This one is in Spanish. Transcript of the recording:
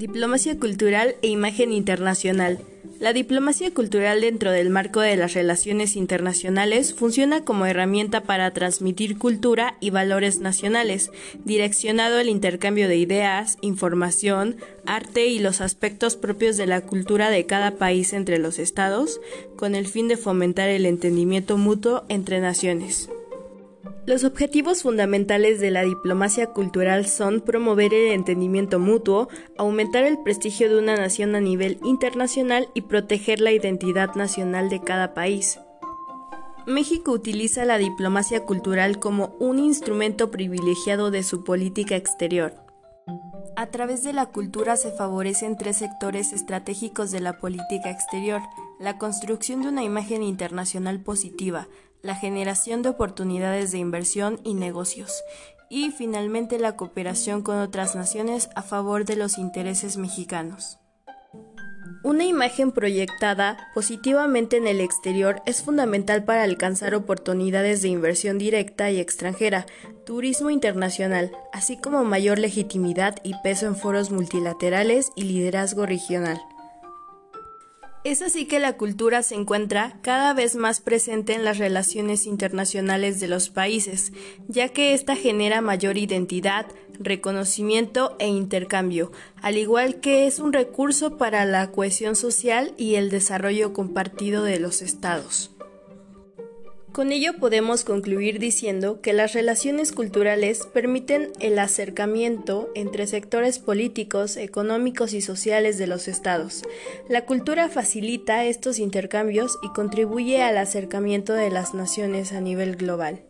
Diplomacia cultural e imagen internacional. La diplomacia cultural dentro del marco de las relaciones internacionales funciona como herramienta para transmitir cultura y valores nacionales, direccionado al intercambio de ideas, información, arte y los aspectos propios de la cultura de cada país entre los estados, con el fin de fomentar el entendimiento mutuo entre naciones. Los objetivos fundamentales de la diplomacia cultural son promover el entendimiento mutuo, aumentar el prestigio de una nación a nivel internacional y proteger la identidad nacional de cada país. México utiliza la diplomacia cultural como un instrumento privilegiado de su política exterior. A través de la cultura se favorecen tres sectores estratégicos de la política exterior, la construcción de una imagen internacional positiva, la generación de oportunidades de inversión y negocios, y finalmente la cooperación con otras naciones a favor de los intereses mexicanos. Una imagen proyectada positivamente en el exterior es fundamental para alcanzar oportunidades de inversión directa y extranjera, turismo internacional, así como mayor legitimidad y peso en foros multilaterales y liderazgo regional. Es así que la cultura se encuentra cada vez más presente en las relaciones internacionales de los países, ya que ésta genera mayor identidad, reconocimiento e intercambio, al igual que es un recurso para la cohesión social y el desarrollo compartido de los estados. Con ello podemos concluir diciendo que las relaciones culturales permiten el acercamiento entre sectores políticos, económicos y sociales de los estados. La cultura facilita estos intercambios y contribuye al acercamiento de las naciones a nivel global.